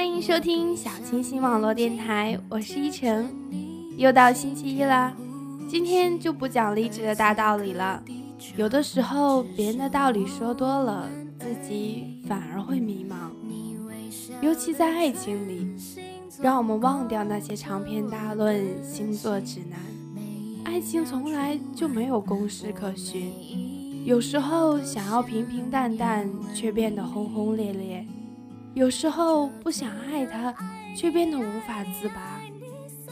欢迎收听小清新网络电台，我是依晨。又到星期一了，今天就不讲励志的大道理了。有的时候，别人的道理说多了，自己反而会迷茫。尤其在爱情里，让我们忘掉那些长篇大论、星座指南。爱情从来就没有公式可循，有时候想要平平淡淡，却变得轰轰烈烈。有时候不想爱他，却变得无法自拔。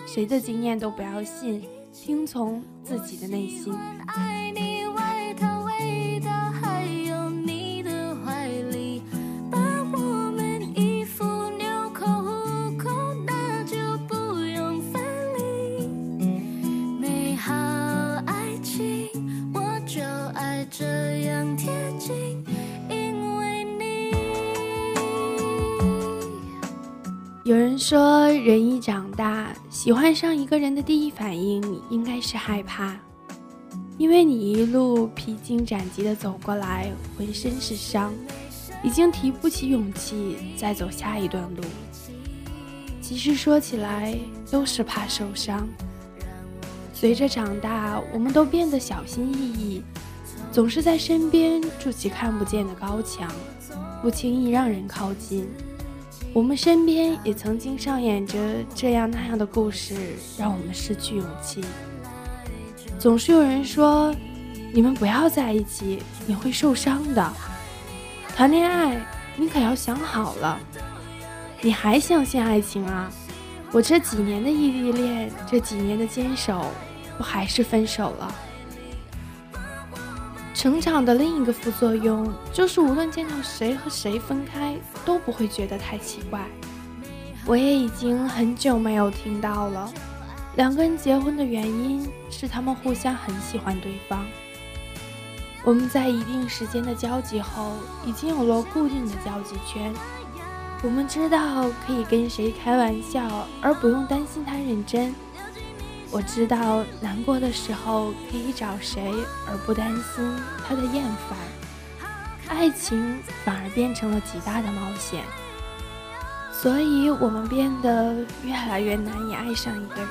谁的经验都不要信，听从自己的内心。人一长大，喜欢上一个人的第一反应应该是害怕，因为你一路披荆斩棘的走过来，浑身是伤，已经提不起勇气再走下一段路。其实说起来，都是怕受伤。随着长大，我们都变得小心翼翼，总是在身边筑起看不见的高墙，不轻易让人靠近。我们身边也曾经上演着这样那样的故事，让我们失去勇气。总是有人说：“你们不要在一起，你会受伤的。”谈恋爱，你可要想好了。你还相信爱情啊？我这几年的异地恋，这几年的坚守，不还是分手了？成长的另一个副作用就是，无论见到谁和谁分开，都不会觉得太奇怪。我也已经很久没有听到了，两个人结婚的原因是他们互相很喜欢对方。我们在一定时间的交集后，已经有了固定的交际圈。我们知道可以跟谁开玩笑，而不用担心他认真。我知道难过的时候可以找谁，而不担心他的厌烦。爱情反而变成了极大的冒险，所以我们变得越来越难以爱上一个人，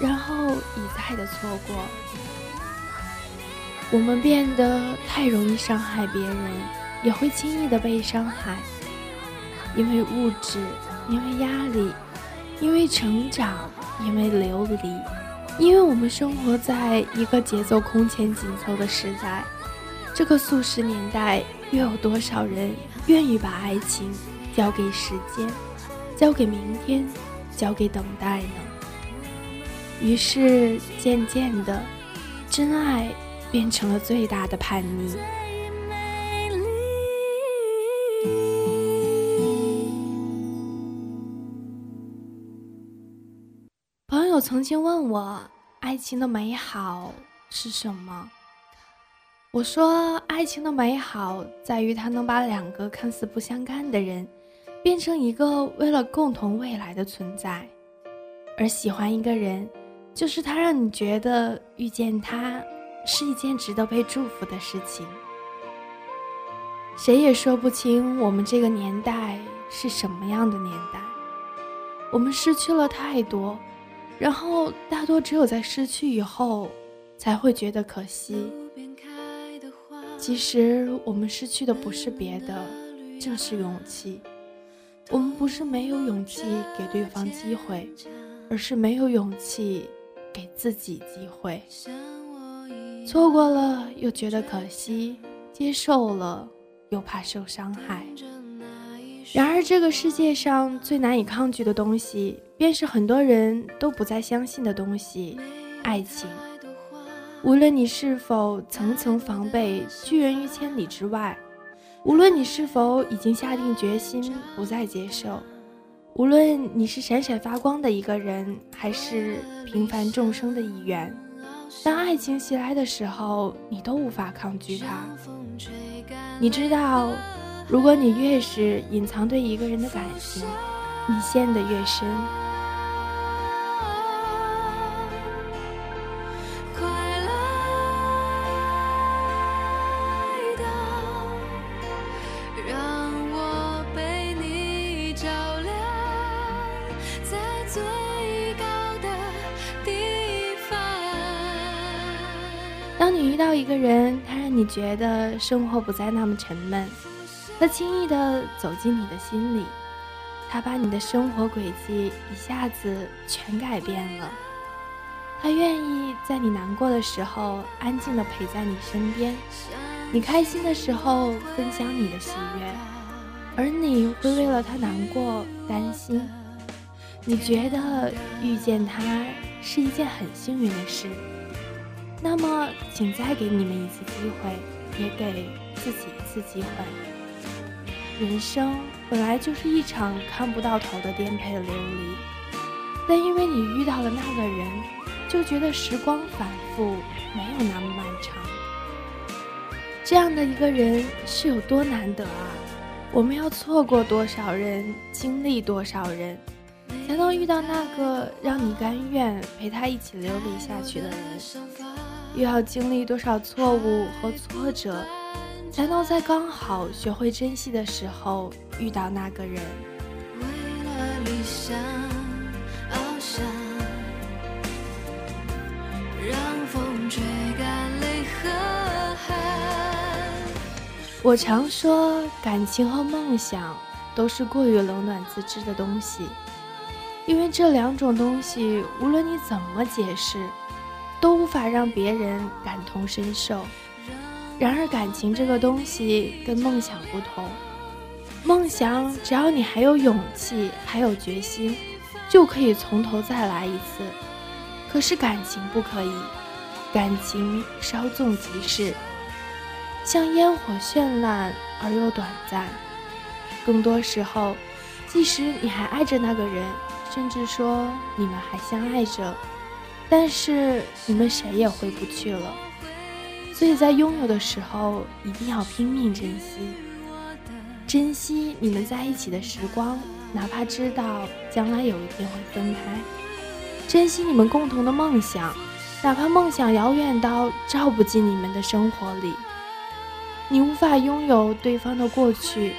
然后一再的错过。我们变得太容易伤害别人，也会轻易的被伤害，因为物质，因为压力，因为成长。因为流离，因为我们生活在一个节奏空前紧凑的时代，这个速食年代，又有多少人愿意把爱情交给时间，交给明天，交给等待呢？于是，渐渐的，真爱变成了最大的叛逆。我曾经问我，爱情的美好是什么？我说，爱情的美好在于它能把两个看似不相干的人，变成一个为了共同未来的存在。而喜欢一个人，就是他让你觉得遇见他是一件值得被祝福的事情。谁也说不清我们这个年代是什么样的年代，我们失去了太多。然后，大多只有在失去以后，才会觉得可惜。其实，我们失去的不是别的，正是勇气。我们不是没有勇气给对方机会，而是没有勇气给自己机会。错过了又觉得可惜，接受了又怕受伤害。然而，这个世界上最难以抗拒的东西，便是很多人都不再相信的东西——爱情。无论你是否层层防备，拒人于千里之外；无论你是否已经下定决心不再接受；无论你是闪闪发光的一个人，还是平凡众生的一员，当爱情袭来的时候，你都无法抗拒它。你知道。如果你越是隐藏对一个人的感情，你陷得越深。当你遇到一个人，他让你觉得生活不再那么沉闷。他轻易的走进你的心里，他把你的生活轨迹一下子全改变了。他愿意在你难过的时候安静的陪在你身边，你开心的时候分享你的喜悦，而你会为了他难过担心。你觉得遇见他是一件很幸运的事。那么，请再给你们一次机会，也给自己一次机会。人生本来就是一场看不到头的颠沛流离，但因为你遇到了那个人，就觉得时光反复，没有那么漫长。这样的一个人是有多难得啊！我们要错过多少人，经历多少人，才能遇到那个让你甘愿陪他一起流离下去的人？又要经历多少错误和挫折，才能在刚好学会珍惜的时候遇到那个人？为了理想翱翔，让风吹干泪和汗我常说，感情和梦想都是过于冷暖自知的东西，因为这两种东西，无论你怎么解释。都无法让别人感同身受。然而，感情这个东西跟梦想不同。梦想，只要你还有勇气，还有决心，就可以从头再来一次。可是感情不可以，感情稍纵即逝，像烟火绚烂而又短暂。更多时候，即使你还爱着那个人，甚至说你们还相爱着。但是你们谁也回不去了，所以在拥有的时候一定要拼命珍惜，珍惜你们在一起的时光，哪怕知道将来有一天会分开；珍惜你们共同的梦想，哪怕梦想遥远到照不进你们的生活里。你无法拥有对方的过去，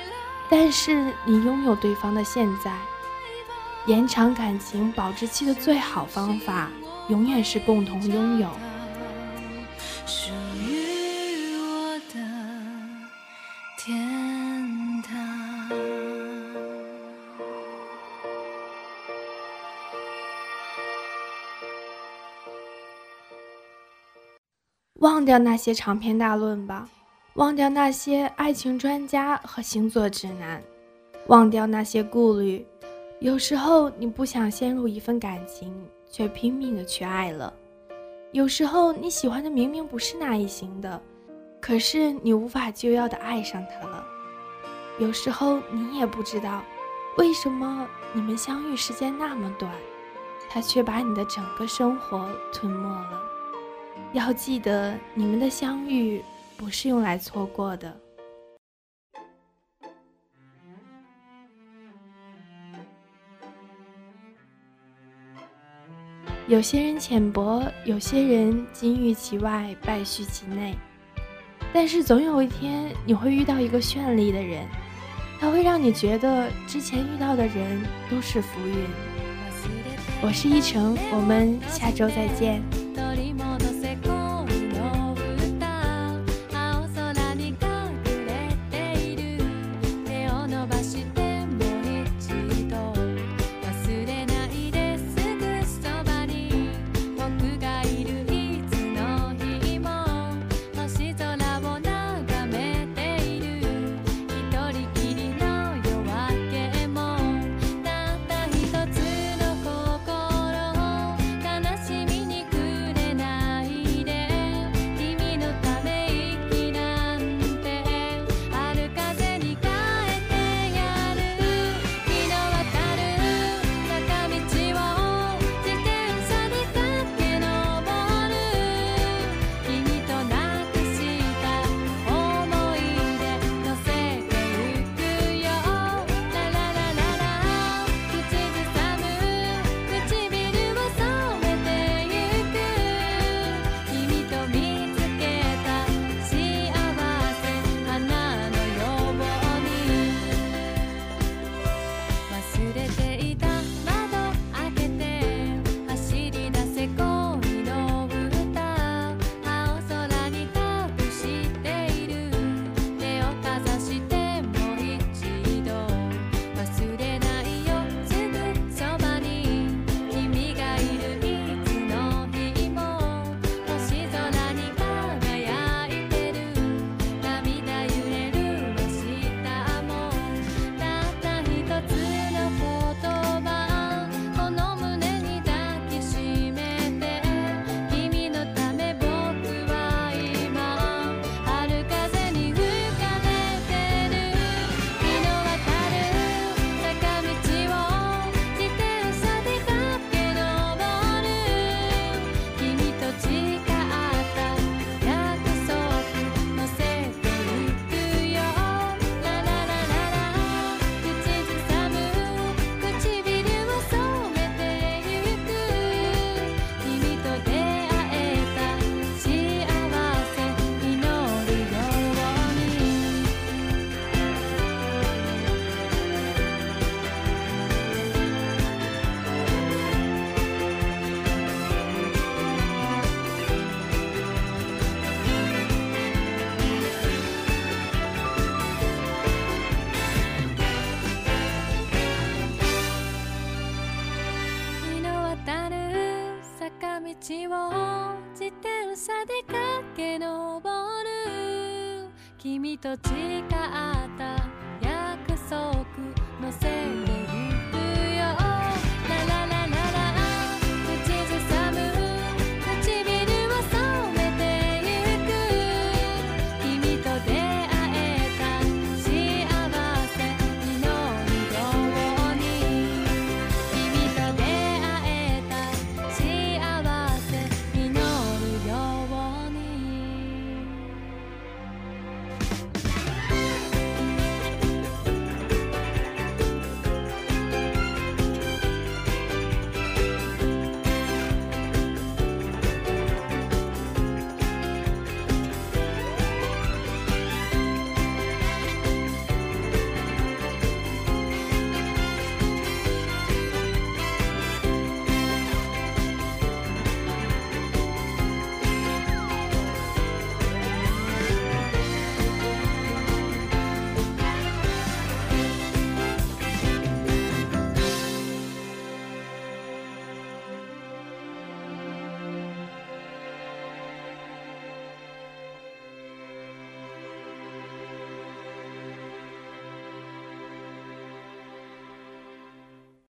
但是你拥有对方的现在。延长感情保质期的最好方法。永远是共同拥有。天堂。忘掉那些长篇大论吧，忘掉那些爱情专家和星座指南，忘掉那些顾虑。有时候你不想陷入一份感情。却拼命的去爱了。有时候你喜欢的明明不是那一型的，可是你无法救药的爱上他了。有时候你也不知道，为什么你们相遇时间那么短，他却把你的整个生活吞没了。要记得，你们的相遇不是用来错过的。有些人浅薄，有些人金玉其外，败絮其内。但是总有一天，你会遇到一个绚丽的人，他会让你觉得之前遇到的人都是浮云。我是依晨，我们下周再见。さで駆け上る。君と誓った約束のせて